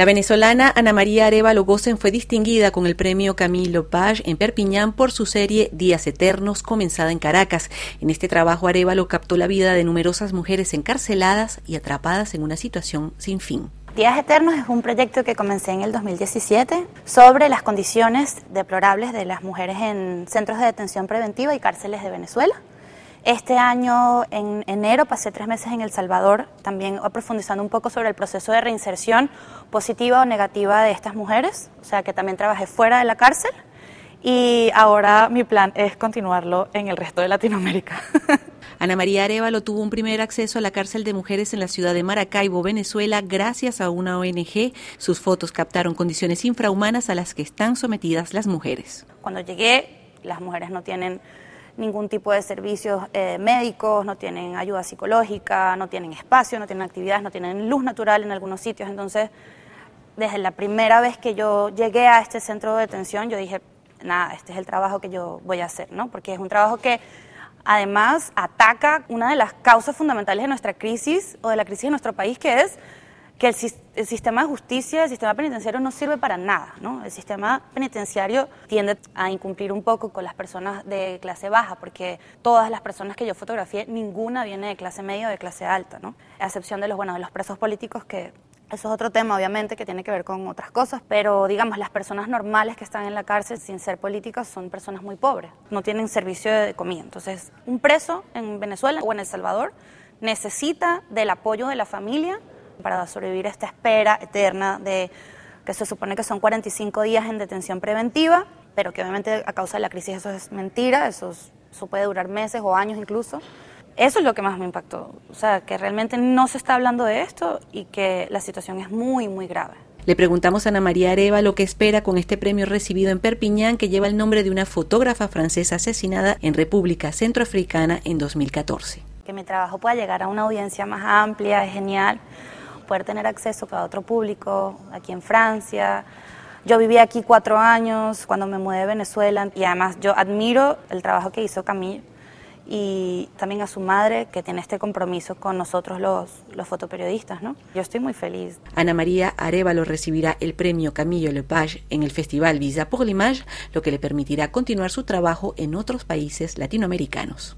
La venezolana Ana María Arevalo Gosen fue distinguida con el premio Camilo Page en Perpiñán por su serie Días Eternos, comenzada en Caracas. En este trabajo Arevalo captó la vida de numerosas mujeres encarceladas y atrapadas en una situación sin fin. Días Eternos es un proyecto que comencé en el 2017 sobre las condiciones deplorables de las mujeres en centros de detención preventiva y cárceles de Venezuela. Este año, en enero, pasé tres meses en El Salvador, también profundizando un poco sobre el proceso de reinserción positiva o negativa de estas mujeres, o sea que también trabajé fuera de la cárcel y ahora mi plan es continuarlo en el resto de Latinoamérica. Ana María Arevalo tuvo un primer acceso a la cárcel de mujeres en la ciudad de Maracaibo, Venezuela, gracias a una ONG. Sus fotos captaron condiciones infrahumanas a las que están sometidas las mujeres. Cuando llegué, las mujeres no tienen ningún tipo de servicios eh, médicos, no tienen ayuda psicológica, no tienen espacio, no tienen actividades, no tienen luz natural en algunos sitios. Entonces, desde la primera vez que yo llegué a este centro de detención, yo dije, nada, este es el trabajo que yo voy a hacer, ¿no? Porque es un trabajo que además ataca una de las causas fundamentales de nuestra crisis o de la crisis de nuestro país, que es que el, sistema de justicia, el sistema penitenciario no sirve para nada, ¿no? El sistema penitenciario tiende a incumplir un poco con las personas de clase baja, porque todas las personas que yo fotografié, ninguna viene de clase media o de clase alta, ¿no? A excepción de los, bueno, de los presos políticos que eso es otro tema, obviamente, que tiene que ver con otras cosas, pero digamos, las personas normales que están en la cárcel sin ser políticas son personas muy pobres, no tienen servicio de comida. Entonces, un preso en Venezuela o en El Salvador necesita del apoyo de la familia para sobrevivir a esta espera eterna de que se supone que son 45 días en detención preventiva, pero que obviamente a causa de la crisis eso es mentira, eso, eso puede durar meses o años incluso. Eso es lo que más me impactó, o sea, que realmente no se está hablando de esto y que la situación es muy, muy grave. Le preguntamos a Ana María Areva lo que espera con este premio recibido en Perpiñán, que lleva el nombre de una fotógrafa francesa asesinada en República Centroafricana en 2014. Que mi trabajo pueda llegar a una audiencia más amplia es genial poder tener acceso a otro público aquí en Francia. Yo viví aquí cuatro años cuando me mudé de Venezuela y además yo admiro el trabajo que hizo Camille y también a su madre que tiene este compromiso con nosotros los, los fotoperiodistas. ¿no? Yo estoy muy feliz. Ana María Arevalo recibirá el premio Camillo Lepage en el Festival Visa pour l'Image, lo que le permitirá continuar su trabajo en otros países latinoamericanos.